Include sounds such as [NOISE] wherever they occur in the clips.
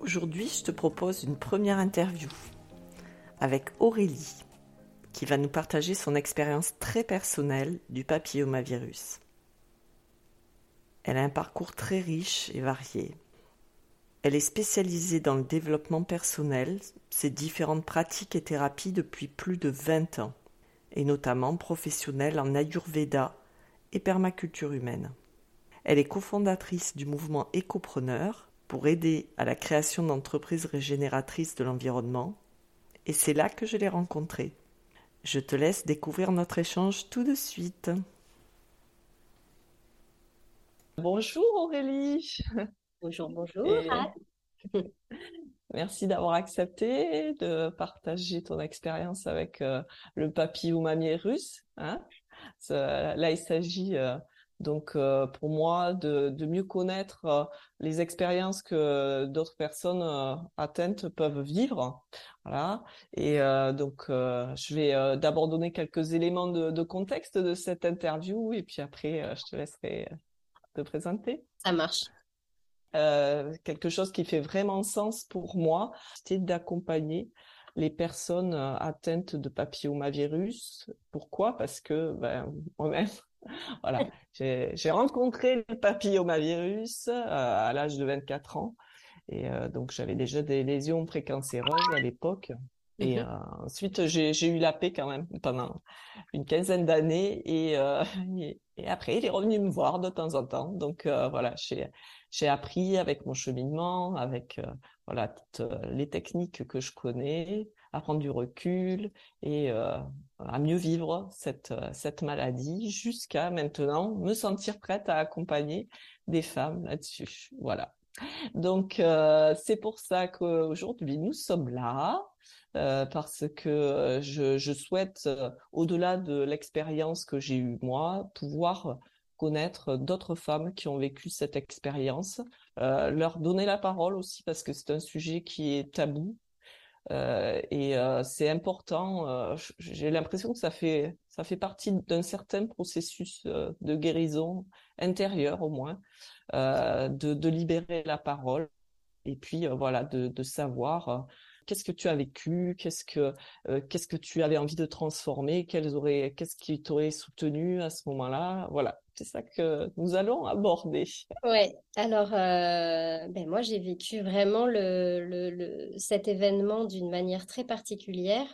Aujourd'hui, je te propose une première interview avec Aurélie, qui va nous partager son expérience très personnelle du papillomavirus. Elle a un parcours très riche et varié. Elle est spécialisée dans le développement personnel, ses différentes pratiques et thérapies depuis plus de 20 ans, et notamment professionnelle en Ayurveda et permaculture humaine. Elle est cofondatrice du mouvement Écopreneur pour aider à la création d'entreprises régénératrices de l'environnement, et c'est là que je l'ai rencontrée. Je te laisse découvrir notre échange tout de suite. Bonjour Aurélie. Bonjour, bonjour. [LAUGHS] Merci d'avoir accepté de partager ton expérience avec euh, le papillomavirus. Hein là, il s'agit euh, donc euh, pour moi de, mieux connaître les expériences que d'autres personnes atteintes peuvent vivre. Voilà. Et donc, je vais d'abord donner quelques éléments de, de, contexte de cette interview et puis après, je te laisserai te présenter. Ça marche. Euh, quelque chose qui fait vraiment sens pour moi, c'est d'accompagner les personnes euh, atteintes de papillomavirus. Pourquoi? Parce que ben, moi-même, [LAUGHS] voilà, j'ai rencontré le papillomavirus euh, à l'âge de 24 ans. Et donc, j'avais déjà des lésions précancéreuses à l'époque. Et mmh ensuite, j'ai eu la paix quand même pendant une quinzaine d'années. [LAUGHS] Et, et, après, il est revenu me voir de temps en temps. Donc voilà, j'ai appris avec mon cheminement, avec euh, voilà toutes euh, les techniques que je connais, à prendre du recul et euh, à mieux vivre cette cette maladie jusqu'à maintenant me sentir prête à accompagner des femmes là-dessus. Voilà. Donc c'est pour ça qu'aujourd'hui nous sommes là. parce que je, souhaite, au-delà de l'expérience que j'ai eue moi, pouvoir connaître d'autres femmes qui ont vécu cette expérience, euh, leur donner la parole aussi parce que c'est un sujet qui est tabou. Euh, et euh, c'est important. J'ai l'impression que ça fait ça fait partie d'un certain processus de guérison intérieure au moins, de, de, libérer la parole et puis voilà de, de savoir qu'est-ce que tu as vécu, qu'est-ce que qu'est-ce que tu avais envie de transformer, quels auraient qu'est-ce qui t'aurait soutenu à ce moment-là? Voilà, c'est ça que nous allons aborder. Ouais. Alors, euh, ben moi, j'ai vécu vraiment le, le, cet événement d'une manière très particulière.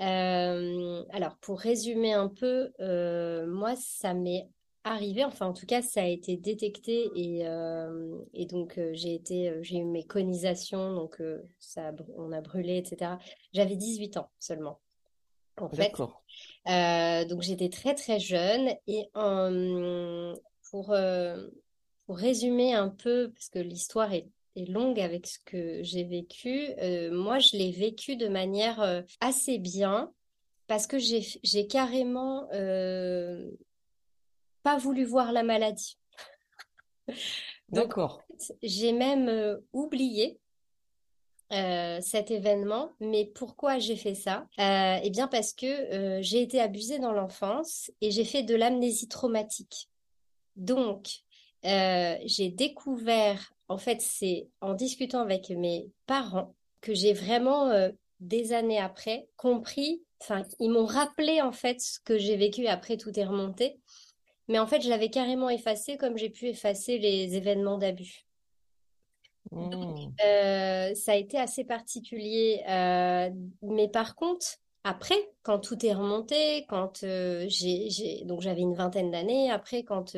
Euh, alors, pour résumer un peu, euh, moi, ça m'est arrivé, enfin, en tout cas, ça a été détecté et, et donc j'ai été, j'ai eu mes conisations, donc ça, on a brûlé, etc. J'avais 18 ans seulement en fait. Euh, donc j'étais très très jeune et pour, euh, pour résumer un peu, parce que l'histoire est, est, longue avec ce que j'ai vécu, euh, moi je l'ai vécu de manière assez bien parce que j'ai carrément pas voulu voir la maladie. [LAUGHS] D'accord. J'ai même oublié euh, cet événement. Mais pourquoi j'ai fait ça? Euh, Eh bien parce que euh, j'ai été abusée dans l'enfance et j'ai fait de l'amnésie traumatique. Donc, j'ai découvert, en fait, c'est en discutant avec mes parents que j'ai vraiment, des années après, compris, enfin, ils m'ont rappelé en fait ce que j'ai vécu après tout est remonté. Mais en fait, je l'avais carrément effacé comme j'ai pu effacer les événements d'abus. Mmh. Euh, ça a été assez particulier. Euh, mais par contre, après, quand tout est remonté, quand euh, j'ai, donc j'avais une vingtaine d'années, après quand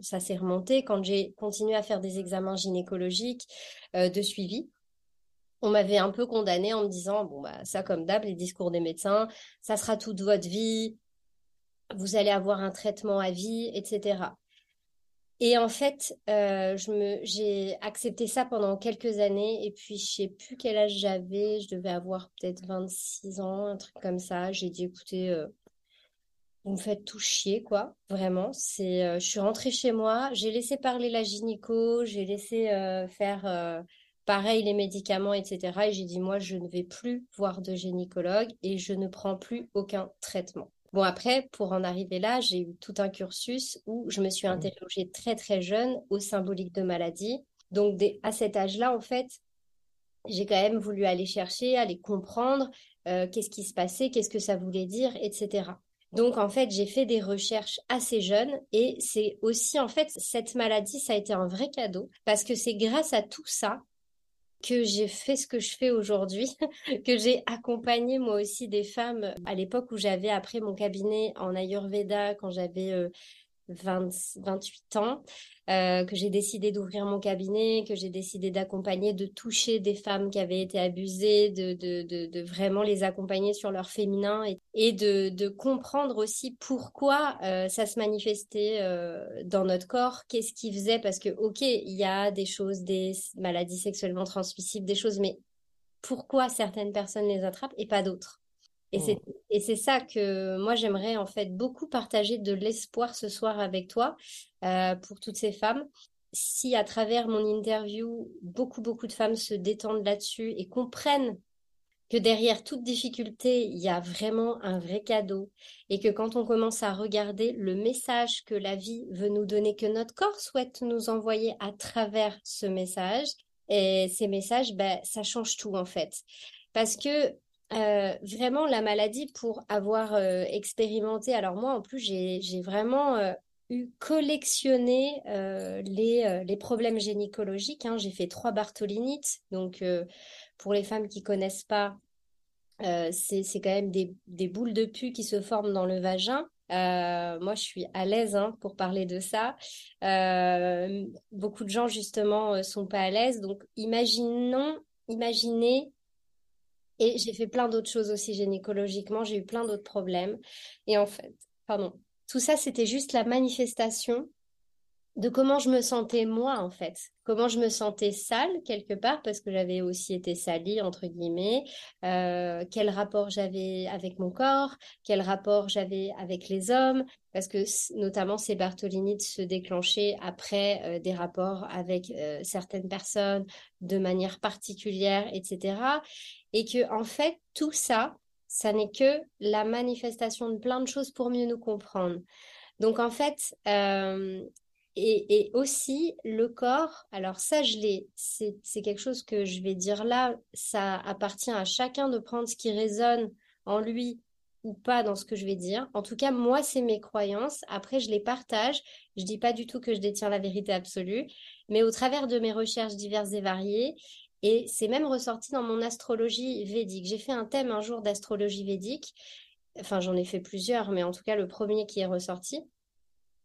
ça s'est remonté, quand j'ai continué à faire des examens gynécologiques de suivi, on m'avait un peu condamné en me disant bon bah ça comme d'hab les discours des médecins, ça sera toute votre vie, vous allez avoir un traitement à vie, etc. Et en fait, euh, j'ai accepté ça pendant quelques années. Et puis, je sais plus quel âge j'avais. Je devais avoir peut-être 26 ans, un truc comme ça. J'ai dit, écoutez, euh, vous me faites tout chier, quoi. Vraiment. Euh, je suis rentrée chez moi. J'ai laissé parler la gynéco. J'ai laissé faire pareil les médicaments, etc. Et j'ai dit, moi, je ne vais plus voir de gynécologue et je ne prends plus aucun traitement. Bon, après, pour en arriver là, j'ai eu tout un cursus où je me suis interrogée très, très jeune au symbolique de maladie. Donc, à cet âge-là, en fait, j'ai quand même voulu aller chercher, aller comprendre euh, qu'est-ce qui se passait, qu'est-ce que ça voulait dire, etc. Donc, en fait, j'ai fait des recherches assez jeunes et c'est aussi, en fait, cette maladie, ça a été un vrai cadeau parce que c'est grâce à tout ça que j'ai fait ce que je fais aujourd'hui, [LAUGHS] que j'ai accompagné moi aussi des femmes à l'époque où j'avais après mon cabinet en Ayurveda quand j'avais euh, 28 ans, euh, que j'ai décidé d'ouvrir mon cabinet, que j'ai décidé d'accompagner, de toucher des femmes qui avaient été abusées, de, de, vraiment les accompagner sur leur féminin et, de, comprendre aussi pourquoi euh, ça se manifestait euh, dans notre corps, qu'est-ce qui faisait, parce que ok, il y a des choses, des maladies sexuellement transmissibles, des choses, mais pourquoi certaines personnes les attrapent et pas d'autres? Et c'est ça que moi j'aimerais en fait beaucoup partager de l'espoir ce soir avec toi euh, pour toutes ces femmes. Si à travers mon interview, beaucoup beaucoup de femmes se détendent là-dessus et comprennent que derrière toute difficulté, il y a vraiment un vrai cadeau et que quand on commence à regarder le message que la vie veut nous donner, que notre corps souhaite nous envoyer à travers ce message, et ces messages, ben, ça change tout en fait. Parce que euh, vraiment la maladie pour avoir euh, expérimenté. Alors moi, en plus, j'ai vraiment euh, eu collectionné les, problèmes gynécologiques. Hein. J'ai fait trois bartholinites. Donc, pour les femmes qui connaissent pas, c'est quand même des, boules de pus qui se forment dans le vagin. moi, je suis à l'aise hein, pour parler de ça. beaucoup de gens, justement, sont pas à l'aise. Donc, imaginons, imaginez et j'ai fait plein d'autres choses aussi gynécologiquement, j'ai eu plein d'autres problèmes. Et en fait, pardon, tout ça, c'était juste la manifestation de comment je me sentais moi, en fait. Comment je me sentais sale, quelque part, parce que j'avais aussi été salie, entre guillemets. Euh, quel rapport j'avais avec mon corps, quel rapport j'avais avec les hommes, parce que notamment ces bartholinites se déclenchaient après euh, des rapports avec euh, certaines personnes de manière particulière, etc et que en fait tout ça, ça n'est que la manifestation de plein de choses pour mieux nous comprendre. Donc en fait, et, aussi le corps, alors ça je l'ai, c'est quelque chose que je vais dire là, ça appartient à chacun de prendre ce qui résonne en lui ou pas dans ce que je vais dire. En tout cas, moi, c'est mes croyances. Après, je les partage. Je dis pas du tout que je détiens la vérité absolue, mais au travers de mes recherches diverses et variées, et c'est même ressorti dans mon astrologie védique. J'ai fait un thème un jour d'astrologie védique. Enfin, j'en ai fait plusieurs, mais en tout cas, le premier qui est ressorti.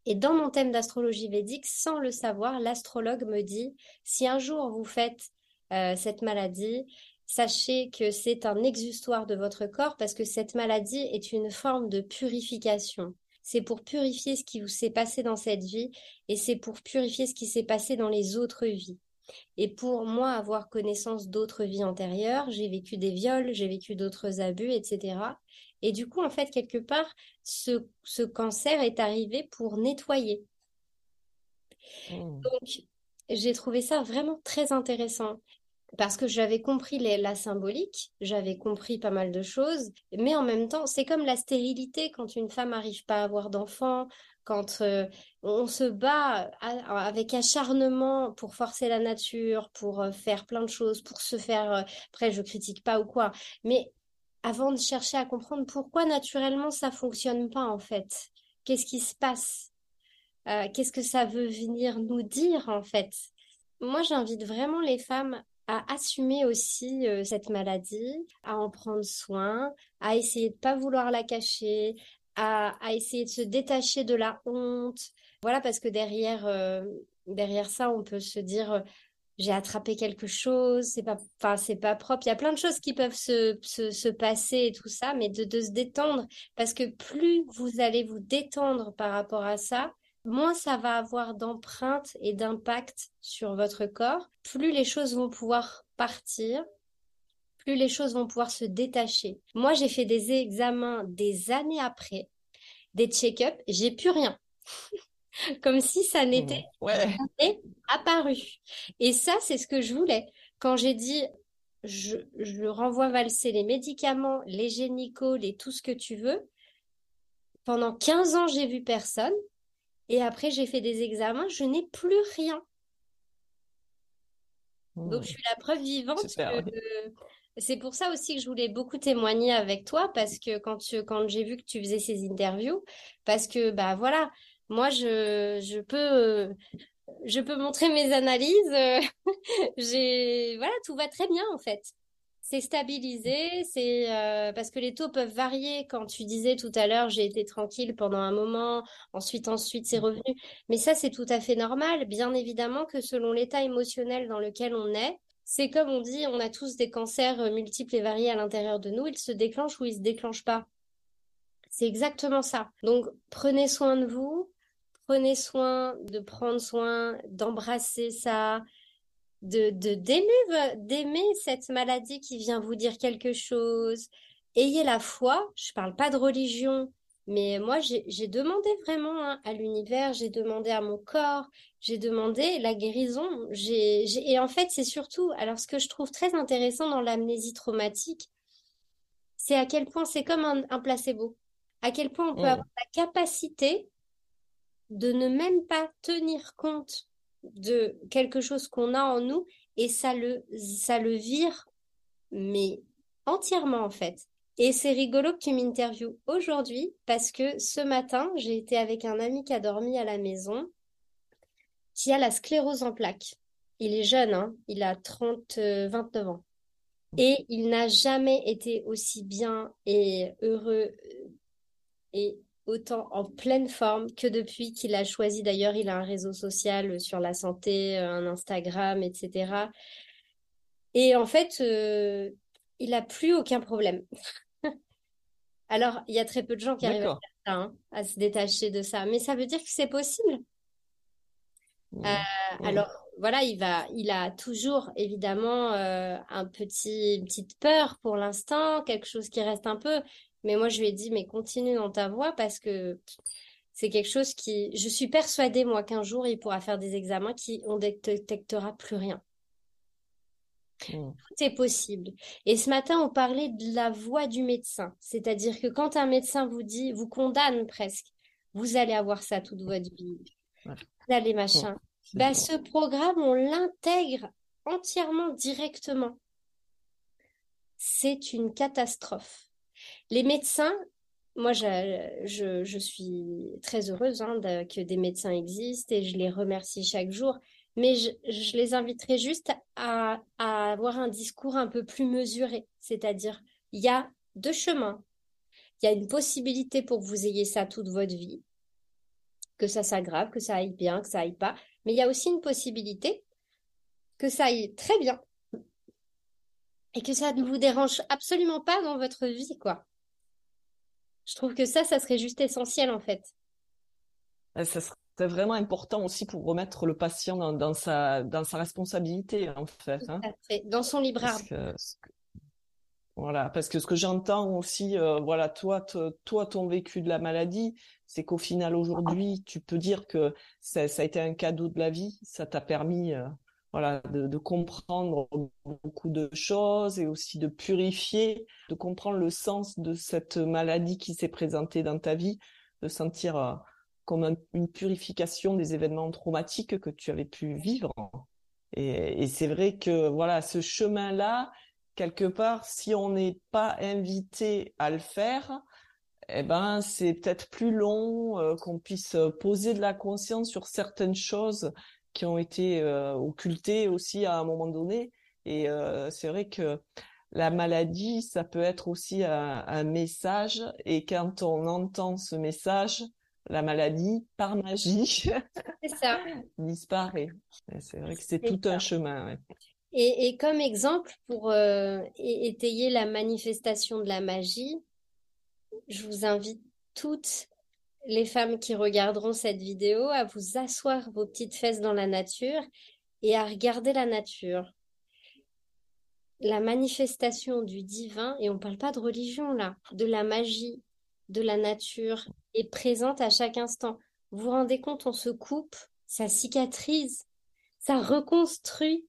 Et dans mon thème d'astrologie védique, sans le savoir, l'astrologue me dit, si un jour vous faites euh, cette maladie, sachez que c'est un exutoire de votre corps parce que cette maladie est une forme de purification. C'est pour purifier ce qui vous s'est passé dans cette vie et c'est pour purifier ce qui s'est passé dans les autres vies. Et pour moi, avoir connaissance d'autres vies antérieures, j'ai vécu des viols, j'ai vécu d'autres abus, etc. Et du coup, en fait, quelque part, ce, ce cancer est arrivé pour nettoyer. Mmh. Donc, j'ai trouvé ça vraiment très intéressant parce que j'avais compris la symbolique, j'avais compris pas mal de choses, mais en même temps, c'est comme la stérilité quand une femme n'arrive pas à avoir d'enfants, quand euh, on se bat avec acharnement pour forcer la nature, pour euh, faire plein de choses, pour se faire... Euh, après, je critique pas ou quoi, mais avant de chercher à comprendre pourquoi naturellement ça fonctionne pas en fait, qu'est-ce qui se passe, qu'est-ce que ça veut venir nous dire en fait? Moi, j'invite vraiment les femmes à assumer aussi cette maladie, à en prendre soin, à essayer de pas vouloir la cacher, à, essayer de se détacher de la honte. Voilà, parce que derrière, euh, derrière ça, on peut se dire euh, j'ai attrapé quelque chose, c'est pas, enfin, c'est pas propre. Il y a plein de choses qui peuvent se, se, se passer et tout ça, mais de, de, se détendre. Parce que plus vous allez vous détendre par rapport à ça, moins ça va avoir d'empreinte et d'impact sur votre corps, plus les choses vont pouvoir partir, plus les choses vont pouvoir se détacher. Moi, j'ai fait des examens des années après, des check-ups, j'ai plus rien. [LAUGHS] Comme si ça n'était mmh. apparu. Et ça, c'est ce que je voulais. Quand j'ai dit, je, je renvoie valser les médicaments, les génicaux, les tout ce que tu veux, pendant 15 ans, j'ai vu personne. Et après, j'ai fait des examens, je n'ai plus rien. Donc, je mmh. suis la preuve vivante que c'est pour ça aussi que je voulais beaucoup témoigner avec toi, parce que quand, quand j'ai vu que tu faisais ces interviews, parce que, bah voilà, moi, je, je peux. je peux montrer mes analyses. [LAUGHS] j'ai voilà, tout va très bien en fait c'est stabilisé, c'est euh, parce que les taux peuvent varier. Quand tu disais tout à l'heure, j'ai été tranquille pendant un moment, ensuite, ensuite, c'est revenu. Mais ça, c'est tout à fait normal. Bien évidemment que selon l'état émotionnel dans lequel on est, c'est comme on dit, on a tous des cancers euh, multiples et variés à l'intérieur de nous. Ils se déclenchent ou ils se déclenchent pas. C'est exactement ça. Donc, prenez soin de vous. Prenez soin de prendre soin, d'embrasser ça, de d'aimer d'aimer cette maladie qui vient vous dire quelque chose. Ayez la foi. Je parle pas de religion, mais moi j'ai demandé vraiment hein, à l'univers, j'ai demandé à mon corps, j'ai demandé la guérison. Et en fait c'est surtout alors ce que je trouve très intéressant dans l'amnésie traumatique, c'est à quel point c'est comme un, placebo. À quel point on peut mmh. avoir la capacité de ne même pas tenir compte de quelque chose qu'on a en nous et ça le, vire, mais entièrement en fait. Et c'est rigolo que tu m'interviewes aujourd'hui parce que ce matin, j'ai été avec un ami qui a dormi à la maison, qui a la sclérose en plaques. Il est jeune, hein il a 30, 29 euh, ans. Et il n'a jamais été aussi bien et heureux et autant en pleine forme que depuis qu'il a choisi. D'ailleurs, il a un réseau social sur la santé, euh, un Instagram, etc. Et en fait, euh, il n'a plus aucun problème. [LAUGHS] Alors, il y a très peu de gens qui arrivent à, ça, hein, à se détacher de ça, mais ça veut dire que c'est possible. Mmh. Euh, mmh. Alors, voilà, il va, il a toujours évidemment un petit, une petite peur pour l'instant, quelque chose qui reste un peu, mais moi, je lui ai dit, mais continue dans ta voie parce que c'est quelque chose qui, je suis persuadée, moi, qu'un jour, il pourra faire des examens qui, on détectera plus rien. Mmh. C'est possible. Et ce matin, on parlait de la voix du médecin. C'est-à-dire que quand un médecin vous dit, vous condamne presque, vous allez avoir ça toute votre vie. Vous allez machin. Bah, ce programme, on l'intègre entièrement directement. C'est une catastrophe. Les médecins, moi, je, suis très heureuse hein, que des médecins existent et je les remercie chaque jour. Mais je, les inviterai juste à, à, avoir un discours un peu plus mesuré. C'est-à-dire, il y a deux chemins. Il y a une possibilité pour que vous ayez ça toute votre vie, que ça s'aggrave, que ça aille bien, que ça aille pas. Mais il y a aussi une possibilité que ça aille très bien et que ça ne vous dérange absolument pas dans votre vie, quoi. Je trouve que ça, ça serait juste essentiel en fait. Ça serait vraiment important aussi pour remettre le patient dans, sa, dans sa responsabilité en fait. Hein. Dans son libre arbitre. Voilà, parce que ce que j'entends aussi, euh, voilà, toi, toi, ton vécu de la maladie, c'est qu'au final aujourd'hui, tu peux dire que ça, a été un cadeau de la vie, ça t'a permis, euh, voilà, de, comprendre beaucoup de choses et aussi de purifier, de comprendre le sens de cette maladie qui s'est présentée dans ta vie, de sentir euh, comme une purification des événements traumatiques que tu avais pu vivre. Et, c'est vrai que voilà, ce chemin-là, quelque part, si on n'est pas invité à le faire, eh ben c'est peut-être plus long euh, qu'on puisse poser de la conscience sur certaines choses qui ont été euh, occultés aussi à un moment donné. Et euh, c'est vrai que la maladie, ça peut être aussi un, message. Et quand on entend ce message, la maladie, par magie, ça. [LAUGHS] disparaît. C'est vrai que c'est tout un chemin. Et, et, comme exemple, pour euh, étayer la manifestation de la magie, je vous invite toutes les femmes qui regarderont cette vidéo à vous asseoir vos petites fesses dans la nature et à regarder la nature. La manifestation du divin, et on ne parle pas de religion là, de la magie, de la nature, est présente à chaque instant. Vous vous rendez compte, on se coupe, ça cicatrise, ça reconstruit.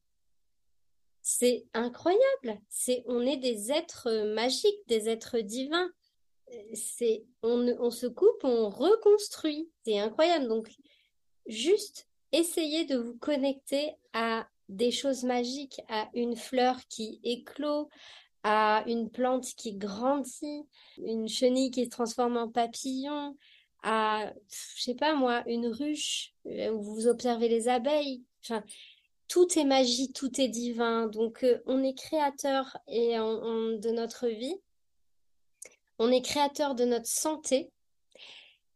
C'est incroyable. C'est, on est des êtres magiques, des êtres divins on, se coupe, on reconstruit. C'est incroyable. Donc, juste essayez de vous connecter à des choses magiques, à une fleur qui éclot, à une plante qui grandit, une chenille qui se transforme en papillon, à, je sais pas moi, une ruche euh, où vous observez les abeilles. Enfin, tout est magie, tout est divin. Donc, euh, on est créateur et de notre vie on est créateur de notre santé.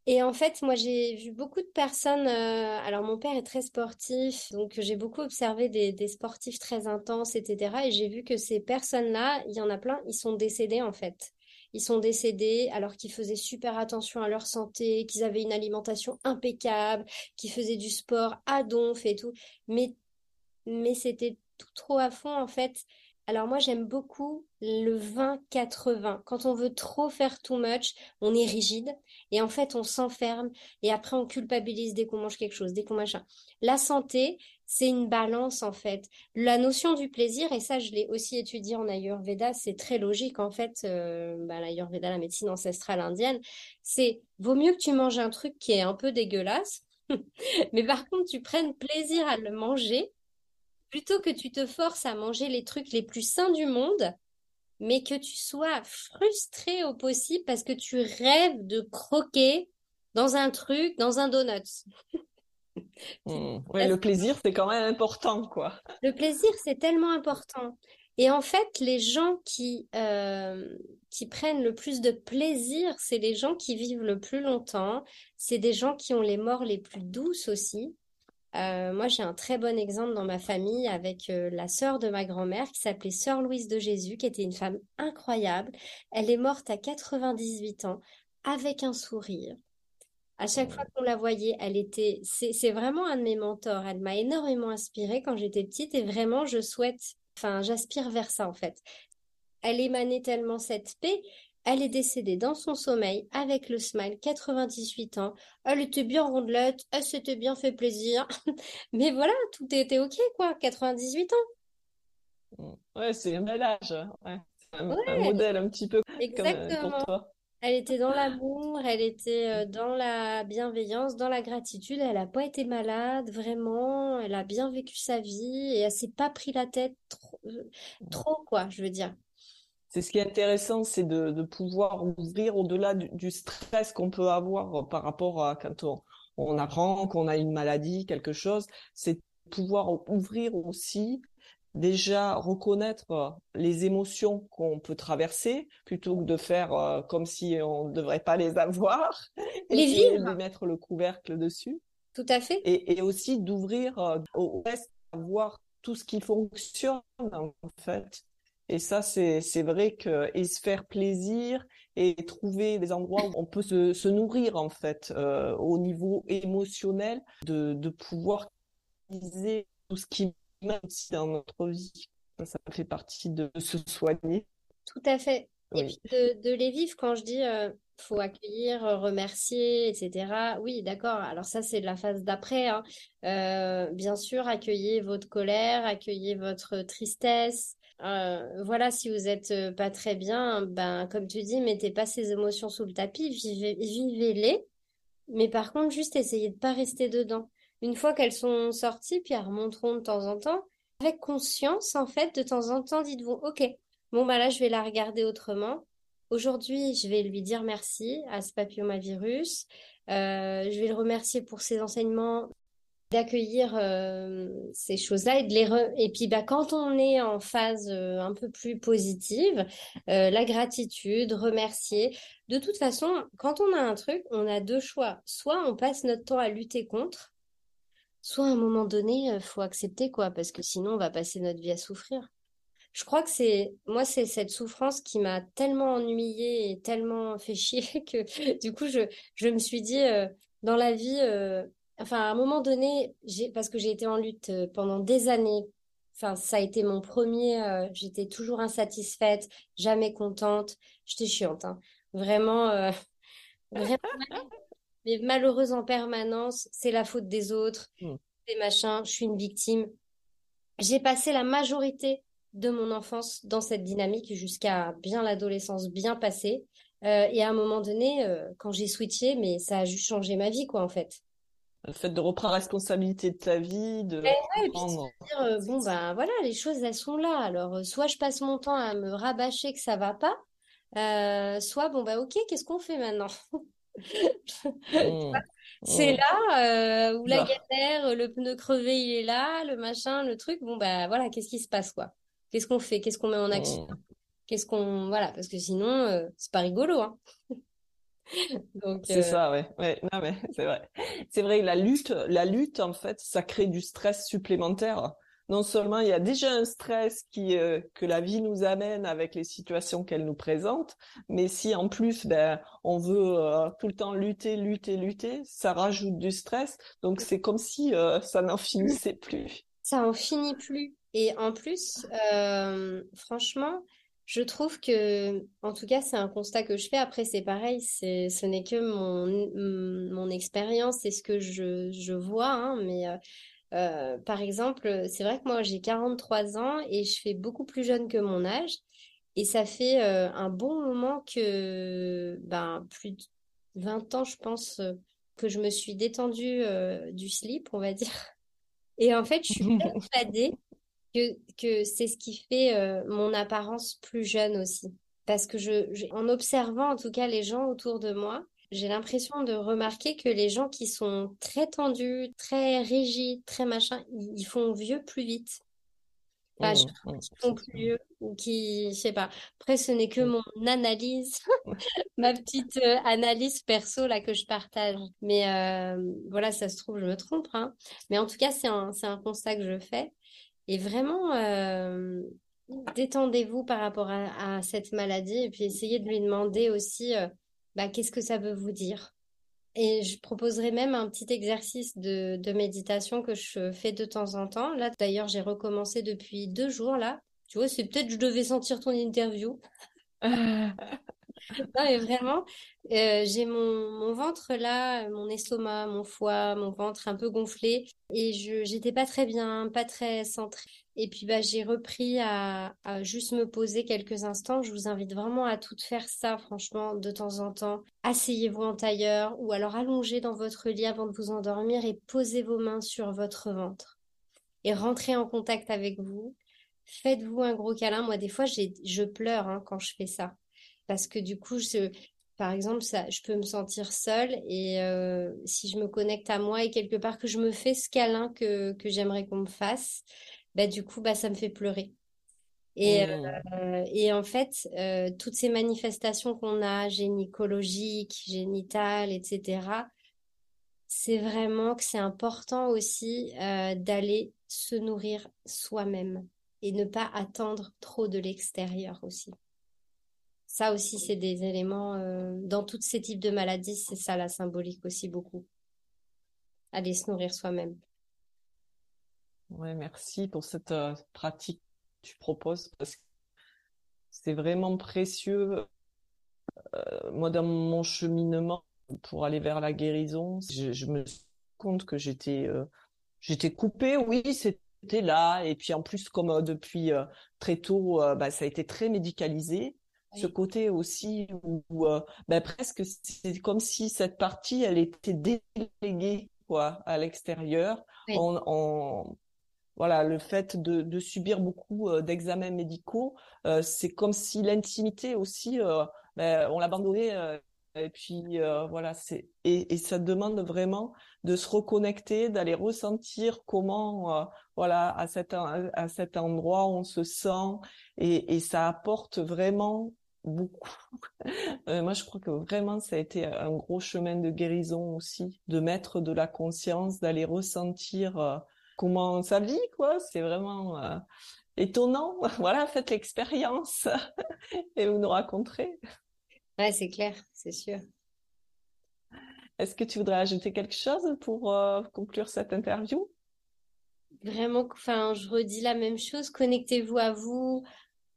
Et en fait, moi, j'ai vu beaucoup de personnes. Euh, alors, mon père est très sportif, donc j'ai beaucoup observé des, sportifs très intenses, etc. Et j'ai vu que ces personnes-là, il y en a plein, ils sont décédés en fait. Ils sont décédés alors qu'ils faisaient super attention à leur santé, qu'ils avaient une alimentation impeccable, qu'ils faisaient du sport à donf et tout. Mais, mais c'était tout trop à fond en fait. Alors moi j'aime beaucoup le 20-80. Quand on veut trop faire too much, on est rigide et en fait on s'enferme et après on culpabilise dès qu'on mange quelque chose, dès qu'on machin. La santé, c'est une balance en fait. La notion du plaisir, et ça je l'ai aussi étudié en Ayurveda, c'est très logique en fait, euh, bah, l'Ayurveda, la médecine ancestrale indienne, c'est vaut mieux que tu manges un truc qui est un peu dégueulasse, [LAUGHS] mais par contre tu prennes plaisir à le manger plutôt que tu te forces à manger les trucs les plus sains du monde, mais que tu sois frustré au possible parce que tu rêves de croquer dans un truc, dans un donut. [LAUGHS] Mmh. [LAUGHS] le plaisir, c'est quand même important, quoi. [LAUGHS] Le plaisir, c'est tellement important. Et en fait, les gens qui, euh, qui prennent le plus de plaisir, c'est les gens qui vivent le plus longtemps. C'est des gens qui ont les morts les plus douces aussi. Euh, moi, j'ai un très bon exemple dans ma famille avec euh, la sœur de ma grand-mère qui s'appelait Sœur Louise de Jésus, qui était une femme incroyable. Elle est morte à 98 ans avec un sourire. À chaque fois qu'on la voyait, elle était. C'est vraiment un de mes mentors. Elle m'a énormément inspirée quand j'étais petite et vraiment, je souhaite. Enfin, j'aspire vers ça en fait. Elle émanait tellement cette paix elle est décédée dans son sommeil avec le smile, 98 ans. Elle était bien rondelette, elle s'était bien fait plaisir. [LAUGHS] Mais voilà, tout était OK, quoi, 98 ans. Ouais, c'est un bel âge. Ouais. Un, modèle un petit peu Exactement. comme pour toi. Elle était dans l'amour, elle était euh, dans la bienveillance, dans la gratitude. Elle n'a pas été malade, vraiment. Elle a bien vécu sa vie et elle s'est pas pris la tête trop, euh, trop quoi, je veux dire. C'est ce qui est intéressant, c'est de, pouvoir ouvrir au-delà du, stress qu'on peut avoir par rapport à quand on, apprend qu'on a une maladie, quelque chose, c'est pouvoir ouvrir aussi déjà reconnaître les émotions qu'on peut traverser plutôt que de faire euh, comme si on ne devrait pas les avoir [LAUGHS] les vivre. de mettre le couvercle dessus. Tout à fait. Et, aussi d'ouvrir euh, au reste à voir tout ce qui fonctionne en fait et ça, c'est, c'est vrai que et se faire plaisir et trouver des endroits où on peut se, se nourrir en fait euh, au niveau émotionnel, de, de pouvoir utiliser tout ce qui met aussi dans notre vie. Ça, fait partie de se soigner. Tout à fait. Et puis de, de, les vivre quand je dis euh, faut accueillir, remercier, etc. Oui, d'accord. Alors ça, c'est la phase d'après. Hein. Euh, bien sûr, accueillez votre colère, accueillez votre tristesse, euh, voilà, si vous êtes euh, pas très bien, ben comme tu dis, mettez pas ces émotions sous le tapis, vivez, vivez-les. Mais par contre, juste essayez de pas rester dedans. Une fois qu'elles sont sorties, puis elles remonteront de temps en temps, avec conscience, en fait, de temps en temps, dites-vous, ok, bon bah là, je vais la regarder autrement. Aujourd'hui, je vais lui dire merci à ce papillomavirus. Euh, je vais le remercier pour ses enseignements d'accueillir euh, ces choses-là et de les et puis bah quand on est en phase euh, un peu plus positive euh, la gratitude remercier de toute façon quand on a un truc on a deux choix. Soit on passe notre temps à lutter contre soit à un moment donné faut accepter quoi parce que sinon on va passer notre vie à souffrir. Je crois que c'est moi c'est cette souffrance qui m'a tellement ennuyée et tellement fait chier [LAUGHS] que du coup je je me suis dit dans la vie enfin à un moment donné parce que j'ai été en lutte euh, pendant des années enfin ça a été mon premier j'étais toujours insatisfaite jamais contente j'étais chiante hein. vraiment [LAUGHS] vraiment [LAUGHS] mais malheureuse en permanence c'est la faute des autres mmh. c'est machin je suis une victime j'ai passé la majorité de mon enfance dans cette dynamique jusqu'à bien l'adolescence bien passée. Euh, et à un moment donné, euh, quand j'ai switché, mais ça a juste changé ma vie, quoi, en fait. Le fait de reprendre la responsabilité de ta vie, de ouais, dire, euh, bon, ben voilà, les choses, elles sont là. Alors, soit je passe mon temps à me rabâcher que ça va pas, soit, bon, bah ok, qu'est-ce qu'on fait maintenant? [LAUGHS] Mmh. C'est mmh. là où la bah. galère, le pneu crevé, il est là, le machin, le truc. Bon, bah voilà, qu'est-ce qui se passe, quoi? Qu'est-ce qu'on fait? Qu'est-ce qu'on met en action? Mmh. Qu'est-ce qu'on voilà parce que sinon euh, c'est pas rigolo hein. [LAUGHS] [LAUGHS] C'est euh, ça ouais. ouais non mais [LAUGHS] c'est vrai. C'est vrai la lutte la lutte en fait ça crée du stress supplémentaire. Non seulement il y a déjà un stress qui euh, que la vie nous amène avec les situations qu'elle nous présente, mais si en plus ben on veut tout le temps lutter lutter lutter, ça rajoute du stress. Donc c'est comme si ça n'en [LAUGHS] finissait plus. Ça en finit plus. Et en plus, euh, franchement, je trouve que, en tout cas, c'est un constat que je fais. Après, c'est pareil, c'est, ce n'est que mon, mon expérience, c'est ce que je, je vois. Hein, mais euh, euh, par exemple, c'est vrai que moi, j'ai 43 ans et je fais beaucoup plus jeune que mon âge. Et ça fait un bon moment que, ben, plus de 20 ans, je pense, que je me suis détendue du slip, on va dire. Et en fait, je suis [LAUGHS] persuadée que, c'est ce qui fait euh, mon apparence plus jeune aussi. Parce que je, en observant en tout cas les gens autour de moi, j'ai l'impression de remarquer que les gens qui sont très tendus, très rigides, très machin, ils, font vieux plus vite. Enfin, je mmh, mmh, font plus vieux ou qui, je sais pas. Après, ce n'est que mmh. mon analyse, [LAUGHS] ma petite euh, analyse perso là que je partage. Mais euh, voilà, ça se trouve, je me trompe. Hein. Mais en tout cas, c'est un, c'est un constat que je fais. Et vraiment, euh, détendez-vous par rapport à, cette maladie et puis essayez de lui demander aussi euh, bah, qu'est-ce que ça veut vous dire. Et je proposerai même un petit exercice de, de méditation que je fais de temps en temps. Là, d'ailleurs, j'ai recommencé depuis deux jours là. Tu vois, c'est peut-être je devais sentir ton interview. [LAUGHS] non, mais vraiment, euh, j'ai mon, ventre là, mon estomac, mon foie, mon ventre un peu gonflé et je j'étais pas très bien, pas très centrée. Et puis bah j'ai repris à, juste me poser quelques instants. Je vous invite vraiment à toutes faire ça, franchement, de temps en temps. Asseyez-vous en tailleur ou alors allongez dans votre lit avant de vous endormir et posez vos mains sur votre ventre et rentrez en contact avec vous. Faites-vous un gros câlin. Moi, des fois, je pleure hein, quand je fais ça parce que du coup, je, par exemple, ça, je peux me sentir seule et euh, si je me connecte à moi et quelque part que je me fais ce câlin que, que j'aimerais qu'on me fasse, bah, du coup, bah, ça me fait pleurer. Et, mmh. euh, et en fait, euh, toutes ces manifestations qu'on a, gynécologiques, génitales, etc., c'est vraiment que c'est important aussi d'aller se nourrir soi-même et ne pas attendre trop de l'extérieur aussi. Ça aussi, c'est des éléments, euh, dans tous ces types de maladies, c'est ça la symbolique aussi beaucoup. Aller se nourrir soi-même. Ouais, merci pour cette euh, pratique que tu proposes parce que c'est vraiment précieux. Euh, moi, dans mon cheminement pour aller vers la guérison, je, me suis compte que j'étais j'étais coupée. Oui, c'était là. Et puis en plus, comme depuis très tôt, bah, ça a été très médicalisé ce côté aussi où, euh, ben, presque c'est comme si cette partie elle était déléguée quoi à l'extérieur. En, voilà le fait de, de subir beaucoup euh, d'examens médicaux euh, c'est comme si l'intimité aussi ben, on l'abandonnait et puis voilà c'est et, et, ça demande vraiment de se reconnecter d'aller ressentir comment voilà à cet à cet endroit on se sent et, et ça apporte vraiment beaucoup. [LAUGHS] Euh, moi, je crois que vraiment, ça a été un gros chemin de guérison aussi, de mettre de la conscience, d'aller ressentir euh, comment ça vit, quoi. C'est vraiment, euh, étonnant. [LAUGHS] Voilà, faites l'expérience [LAUGHS] et vous nous raconterez. Ouais, c'est clair, c'est sûr. Est-ce que tu voudrais ajouter quelque chose pour conclure cette interview? Vraiment, enfin, je redis la même chose. Connectez-vous à vous,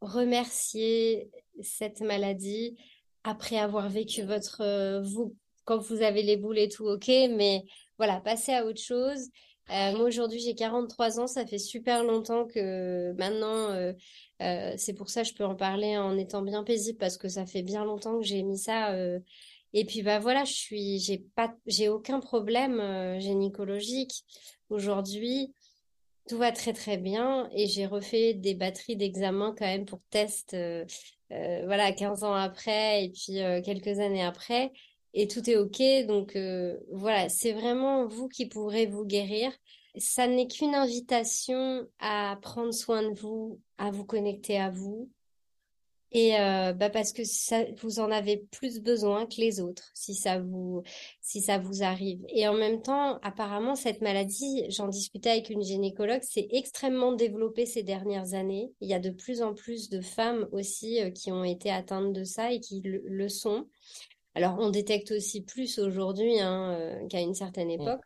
remerciez cette maladie après avoir vécu votre euh, vous quand vous avez les boules et tout, ok, mais voilà, passez à autre chose. Euh, moi aujourd'hui j'ai 43 ans, ça fait super longtemps que maintenant, euh, c'est pour ça que je peux en parler en étant bien paisible parce que ça fait bien longtemps que j'ai mis ça. et puis bah voilà, je suis, j'ai pas, j'ai aucun problème gynécologique aujourd'hui. Tout va très très bien et j'ai refait des batteries d'examen quand même pour test, voilà, 15 ans après et puis quelques années après et tout est OK. Donc euh, voilà, c'est vraiment vous qui pourrez vous guérir. Ça n'est qu'une invitation à prendre soin de vous, à vous connecter à vous. Et euh, bah parce que ça, vous en avez plus besoin que les autres si ça vous si ça vous arrive. Et en même temps, apparemment cette maladie, j'en discutais avec une gynécologue, c'est extrêmement développé ces dernières années. Il y a de plus en plus de femmes aussi euh, qui ont été atteintes de ça et qui le sont. Alors, on détecte aussi plus aujourd'hui hein, euh, qu'à une certaine mm. époque.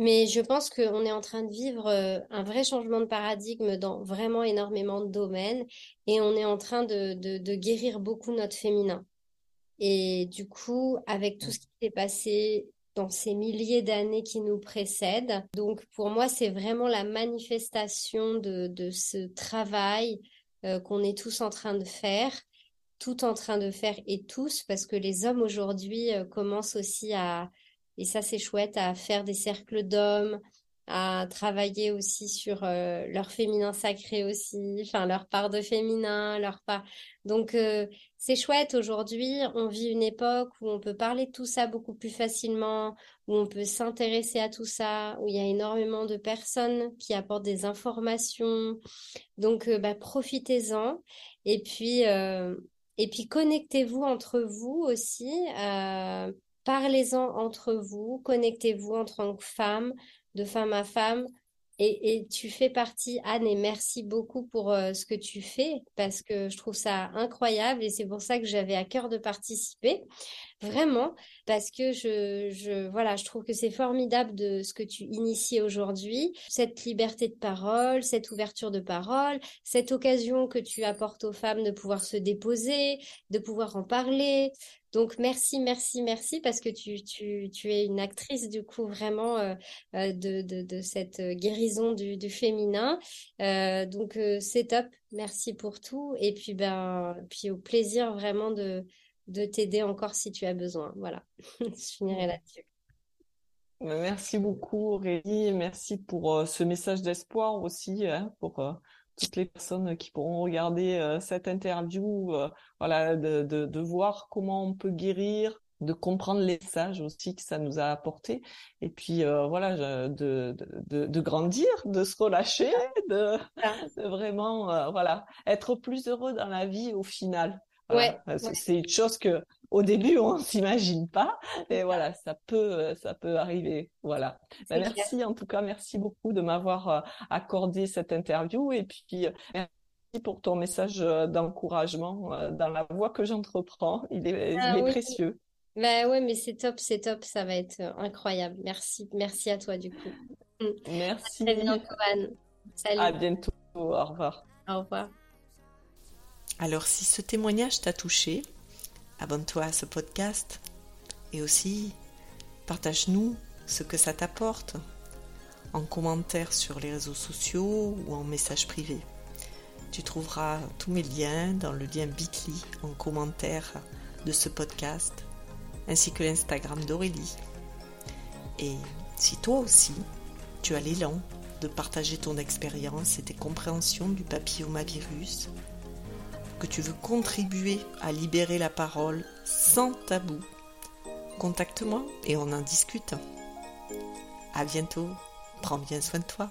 Mais je pense qu'on est en train de vivre euh, un vrai changement de paradigme dans vraiment énormément de domaines et on est en train de, de, guérir beaucoup notre féminin. Et du coup, avec tout ce qui s'est passé dans ces milliers d'années qui nous précèdent, donc pour moi, c'est vraiment la manifestation de, de ce travail euh, qu'on est tous en train de faire tout en train de faire et tous, parce que les hommes aujourd'hui euh, commencent aussi à, et ça c'est chouette, à faire des cercles d'hommes, à travailler aussi sur euh, leur féminin sacré aussi, enfin leur part de féminin, leur part. Donc euh, c'est chouette aujourd'hui, on vit une époque où on peut parler de tout ça beaucoup plus facilement, où on peut s'intéresser à tout ça, où il y a énormément de personnes qui apportent des informations. Donc bah, profitez-en. Et puis et puis connectez-vous entre vous aussi, euh, parlez-en entre vous, connectez-vous en tant que femme, de femme à femme. Et, tu fais partie, Anne, et merci beaucoup pour euh, ce que tu fais, parce que je trouve ça incroyable et c'est pour ça que j'avais à cœur de participer. Vraiment, parce que je, voilà, je trouve que c'est formidable de ce que tu inities aujourd'hui, cette liberté de parole, cette ouverture de parole, cette occasion que tu apportes aux femmes de pouvoir se déposer, de pouvoir en parler. Donc merci, merci, merci parce que tu, tu, tu es une actrice du coup vraiment euh, euh, de, de, cette guérison du, du féminin. Euh, donc euh, c'est top. Merci pour tout et puis ben puis au plaisir vraiment de de t'aider encore si tu as besoin. Voilà, [LAUGHS] je finirai là-dessus. Merci beaucoup Aurélie, merci pour euh, ce message d'espoir aussi hein, pour euh, toutes les personnes qui pourront regarder euh, cette interview, voilà, de, de, de, voir comment on peut guérir, de comprendre les messages aussi que ça nous a apporté, et puis voilà, de, de, de, grandir, de se relâcher, [LAUGHS] de, vraiment voilà être plus heureux dans la vie au final. Ouais, c'est une chose que au début on [LAUGHS] s'imagine pas, et voilà, ça peut, euh, ça peut arriver. Voilà. Ben, merci en tout cas, merci beaucoup de m'avoir euh, accordé cette interview et puis euh, merci pour ton message d'encouragement dans la voie que j'entreprends. Il est, ah il est précieux. Ben ouais, mais c'est top, c'est top, ça va être incroyable. Merci, merci à toi du coup. Mm. Merci. À bientôt, Anne. Salut. À bientôt. Au revoir. Au revoir. Alors si ce témoignage t'a touché, abonne-toi à ce podcast et aussi partage-nous ce que ça t'apporte en commentaire sur les réseaux sociaux ou en message privé. Tu trouveras tous mes liens dans le lien Bitly en commentaire de ce podcast ainsi que l'Instagram d'Aurélie. Et si toi aussi tu as l'élan de partager ton expérience et tes compréhensions du papillomavirus, que tu veux contribuer à libérer la parole sans tabou, contacte-moi et on en discute. À bientôt. Prends bien soin de toi.